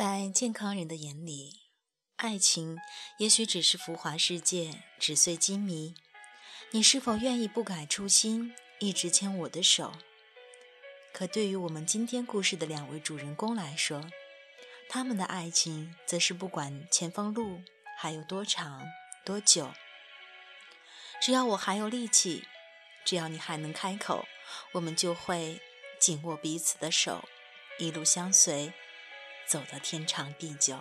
在健康人的眼里，爱情也许只是浮华世界，纸碎金迷。你是否愿意不改初心，一直牵我的手？可对于我们今天故事的两位主人公来说，他们的爱情则是不管前方路还有多长多久，只要我还有力气，只要你还能开口，我们就会紧握彼此的手，一路相随。走得天长地久。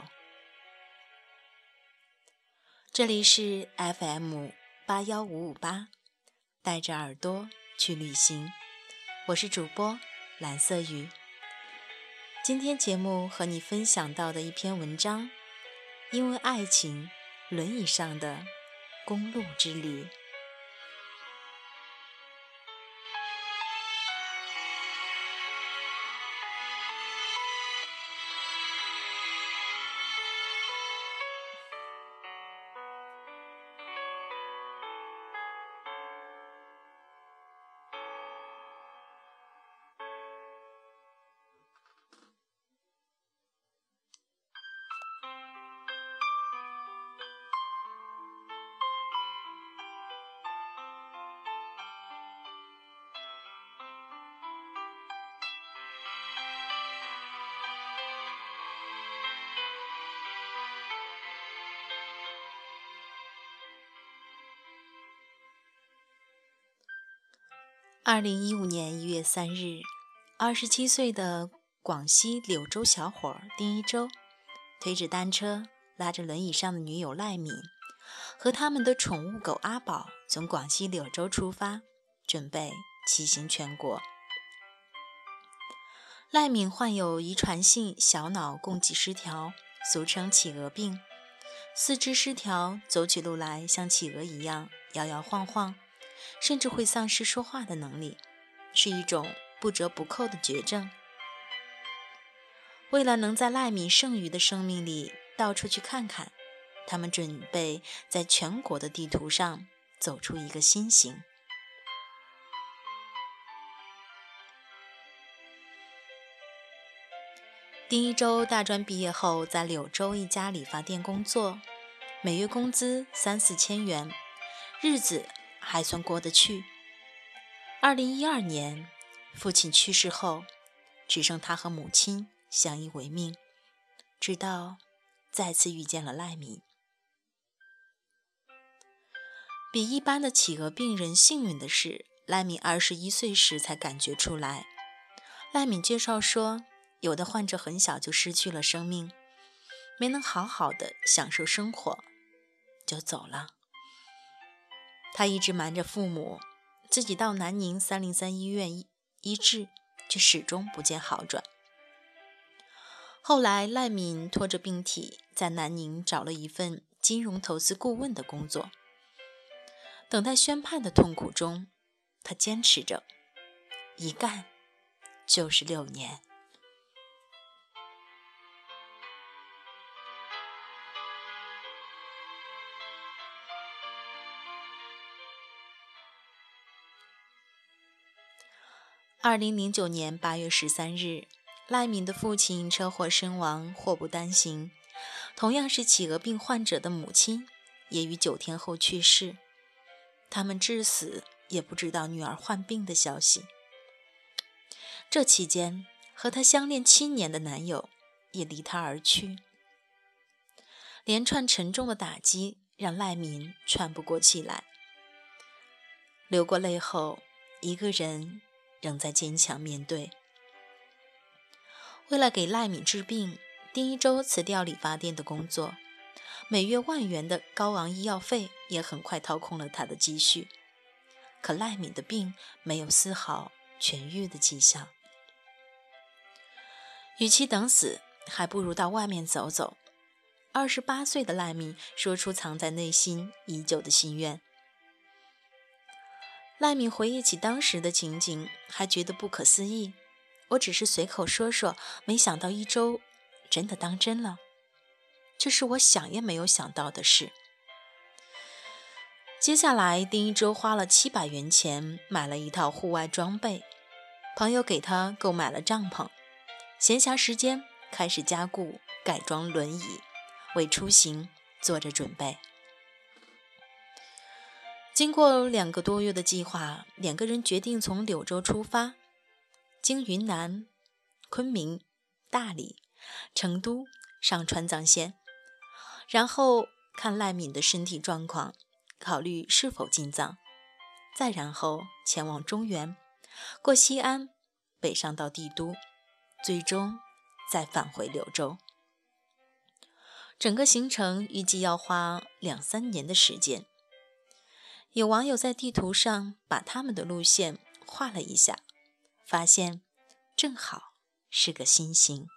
这里是 FM 八幺五五八，带着耳朵去旅行。我是主播蓝色雨。今天节目和你分享到的一篇文章，因为爱情，轮椅上的公路之旅。二零一五年一月三日，二十七岁的广西柳州小伙丁一周，推着单车，拉着轮椅上的女友赖敏，和他们的宠物狗阿宝，从广西柳州出发，准备骑行全国。赖敏患有遗传性小脑供给失调，俗称企鹅病，四肢失调，走起路来像企鹅一样摇摇晃晃。甚至会丧失说话的能力，是一种不折不扣的绝症。为了能在赖米剩余的生命里到处去看看，他们准备在全国的地图上走出一个新形。丁一周大专毕业后，在柳州一家理发店工作，每月工资三四千元，日子。还算过得去。二零一二年，父亲去世后，只剩他和母亲相依为命，直到再次遇见了赖敏。比一般的企鹅病人幸运的是，赖敏二十一岁时才感觉出来。赖敏介绍说，有的患者很小就失去了生命，没能好好的享受生活，就走了。他一直瞒着父母，自己到南宁三零三医院医医治，却始终不见好转。后来，赖敏拖着病体在南宁找了一份金融投资顾问的工作。等待宣判的痛苦中，他坚持着，一干就是六年。二零零九年八月十三日，赖敏的父亲车祸身亡，祸不单行。同样是企鹅病患者的母亲，也于九天后去世。他们至死也不知道女儿患病的消息。这期间，和她相恋七年的男友也离她而去。连串沉重的打击让赖敏喘不过气来，流过泪后，一个人。仍在坚强面对。为了给赖敏治病，丁一周辞掉理发店的工作，每月万元的高昂医药费也很快掏空了他的积蓄。可赖敏的病没有丝毫痊愈的迹象。与其等死，还不如到外面走走。二十八岁的赖敏说出藏在内心已久的心愿。赖敏回忆起当时的情景，还觉得不可思议。我只是随口说说，没想到一周真的当真了。这是我想也没有想到的事。接下来，丁一周花了七百元钱买了一套户外装备，朋友给他购买了帐篷，闲暇时间开始加固改装轮椅，为出行做着准备。经过两个多月的计划，两个人决定从柳州出发，经云南、昆明、大理、成都上川藏线，然后看赖敏的身体状况，考虑是否进藏，再然后前往中原，过西安，北上到帝都，最终再返回柳州。整个行程预计要花两三年的时间。有网友在地图上把他们的路线画了一下，发现正好是个心形。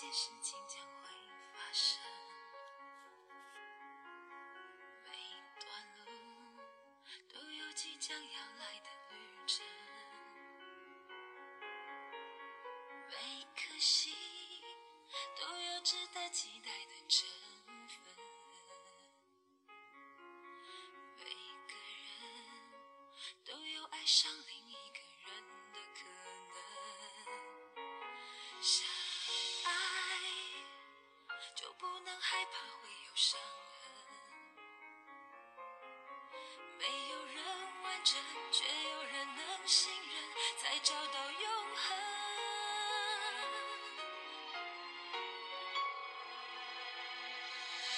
些事情将会发生，每段路都有即将要来的旅程，每颗心都有值得期待的成分，每个人都有爱上另一个人的可能。伤痕，没有人完整，却有人能信任，才找到永恒。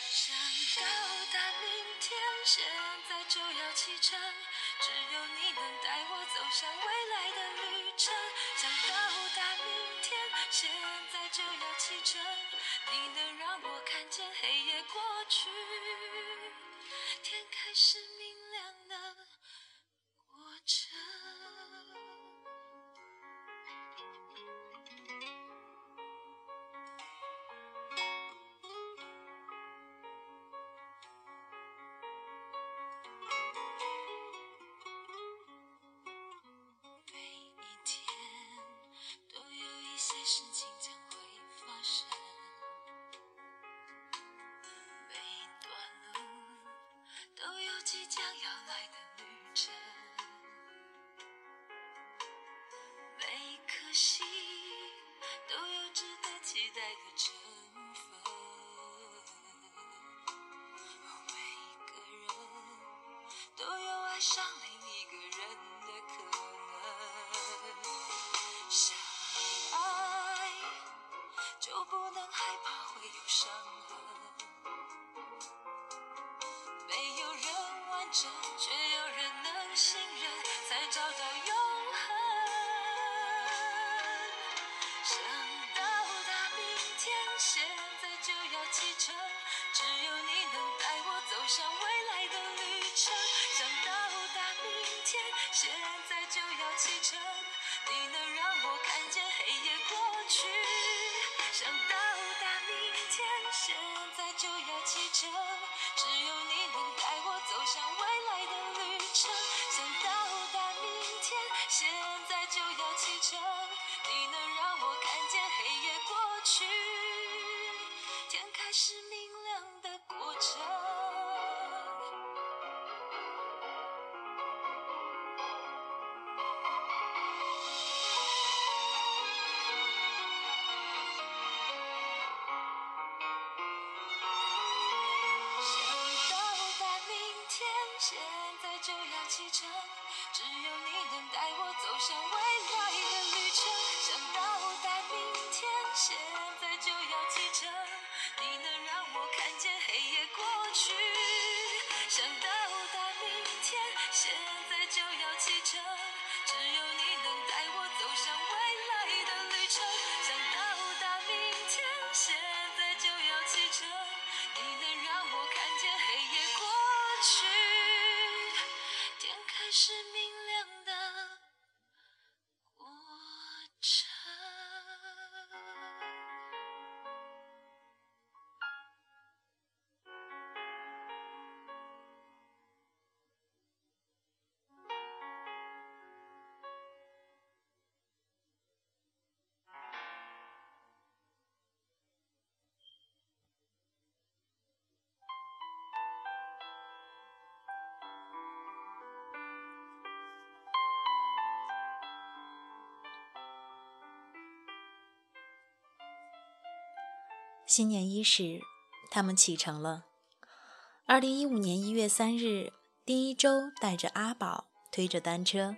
想到达明天，现在就要启程，只有你能带我走向未来的旅程。想到达明天，现在就要启程，你能让我看见黑夜过去，天开始明亮了代的成分，每个人都有爱上另一个人的可能，相爱就不能害怕会有伤痕。没有人完整，却有人能信任，才找到启程，你能让我看见黑夜过去。只有你能带我走向未来。新年伊始，他们启程了。二零一五年一月三日，丁一周带着阿宝，推着单车，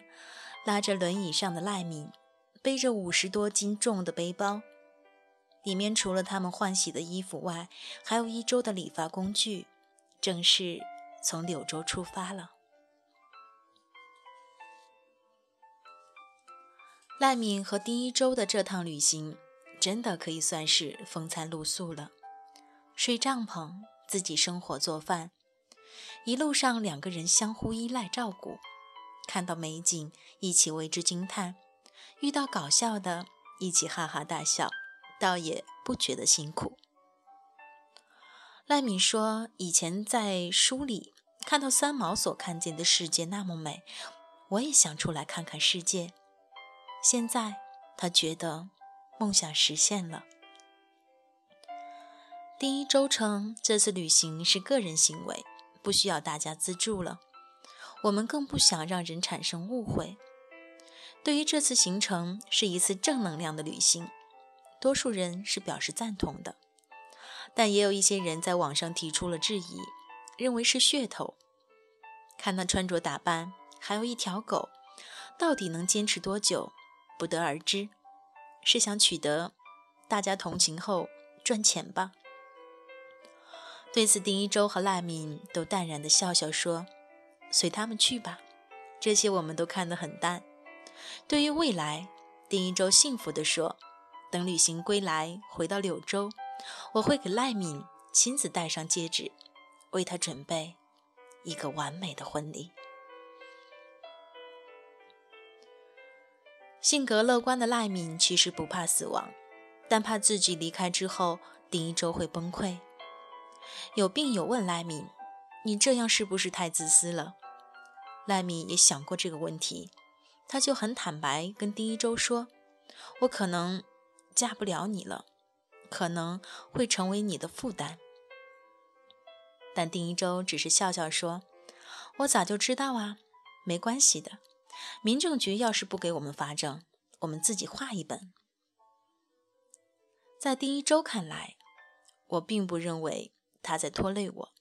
拉着轮椅上的赖敏，背着五十多斤重的背包，里面除了他们换洗的衣服外，还有一周的理发工具，正式从柳州出发了。赖敏和丁一周的这趟旅行，真的可以算是风餐露宿了。睡帐篷，自己生火做饭，一路上两个人相互依赖照顾。看到美景，一起为之惊叹；遇到搞笑的，一起哈哈大笑，倒也不觉得辛苦。赖敏说：“以前在书里看到三毛所看见的世界那么美，我也想出来看看世界。”现在，他觉得梦想实现了。丁一周称，这次旅行是个人行为，不需要大家资助了。我们更不想让人产生误会。对于这次行程是一次正能量的旅行，多数人是表示赞同的，但也有一些人在网上提出了质疑，认为是噱头。看他穿着打扮，还有一条狗，到底能坚持多久？不得而知，是想取得大家同情后赚钱吧？对此，丁一周和赖敏都淡然的笑笑说：“随他们去吧，这些我们都看得很淡。”对于未来，丁一周幸福地说：“等旅行归来，回到柳州，我会给赖敏亲自戴上戒指，为她准备一个完美的婚礼。”性格乐观的赖敏其实不怕死亡，但怕自己离开之后，丁一周会崩溃。有病友问赖敏：“你这样是不是太自私了？”赖敏也想过这个问题，他就很坦白跟丁一周说：“我可能嫁不了你了，可能会成为你的负担。”但丁一周只是笑笑说：“我早就知道啊，没关系的。”民政局要是不给我们发证，我们自己画一本。在丁一周看来，我并不认为他在拖累我，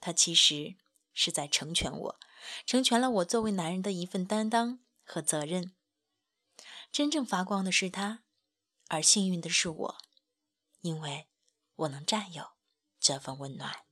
他其实是在成全我，成全了我作为男人的一份担当和责任。真正发光的是他，而幸运的是我，因为我能占有这份温暖。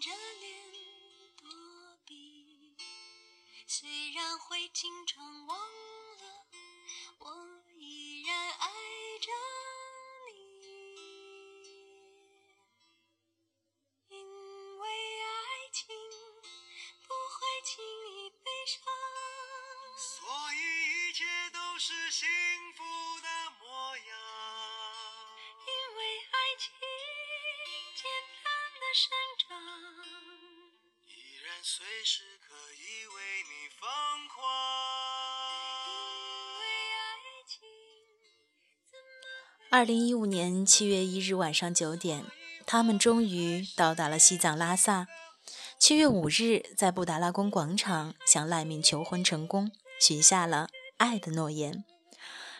着脸躲避虽然会经常忘了我依然爱着你因为爱情不会轻易悲伤。所以一切都是心随时可以为你疯狂。二零一五年七月一日晚上九点，他们终于到达了西藏拉萨。七月五日，在布达拉宫广场向赖敏求婚成功，许下了爱的诺言。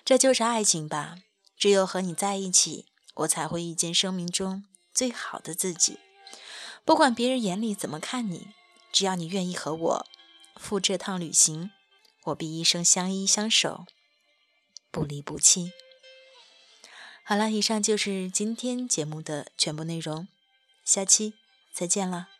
这就是爱情吧？只有和你在一起，我才会遇见生命中最好的自己。不管别人眼里怎么看你。只要你愿意和我赴这趟旅行，我必一生相依相守，不离不弃。好了，以上就是今天节目的全部内容，下期再见了。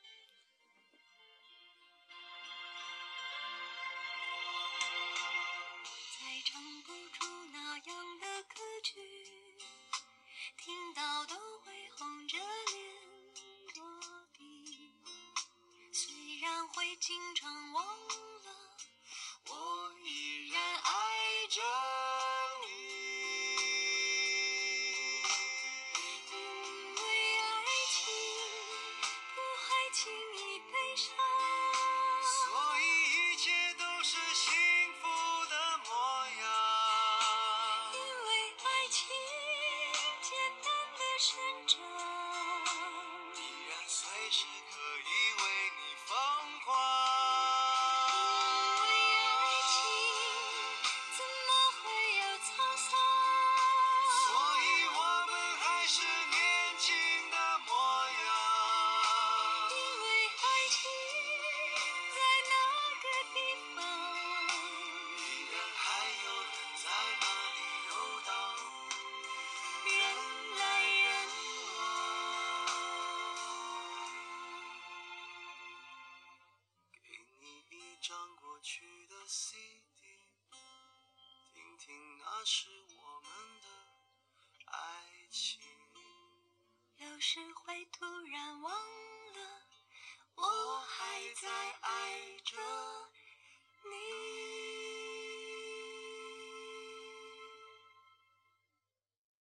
也经常忘了我依然爱着突然忘了我还在爱着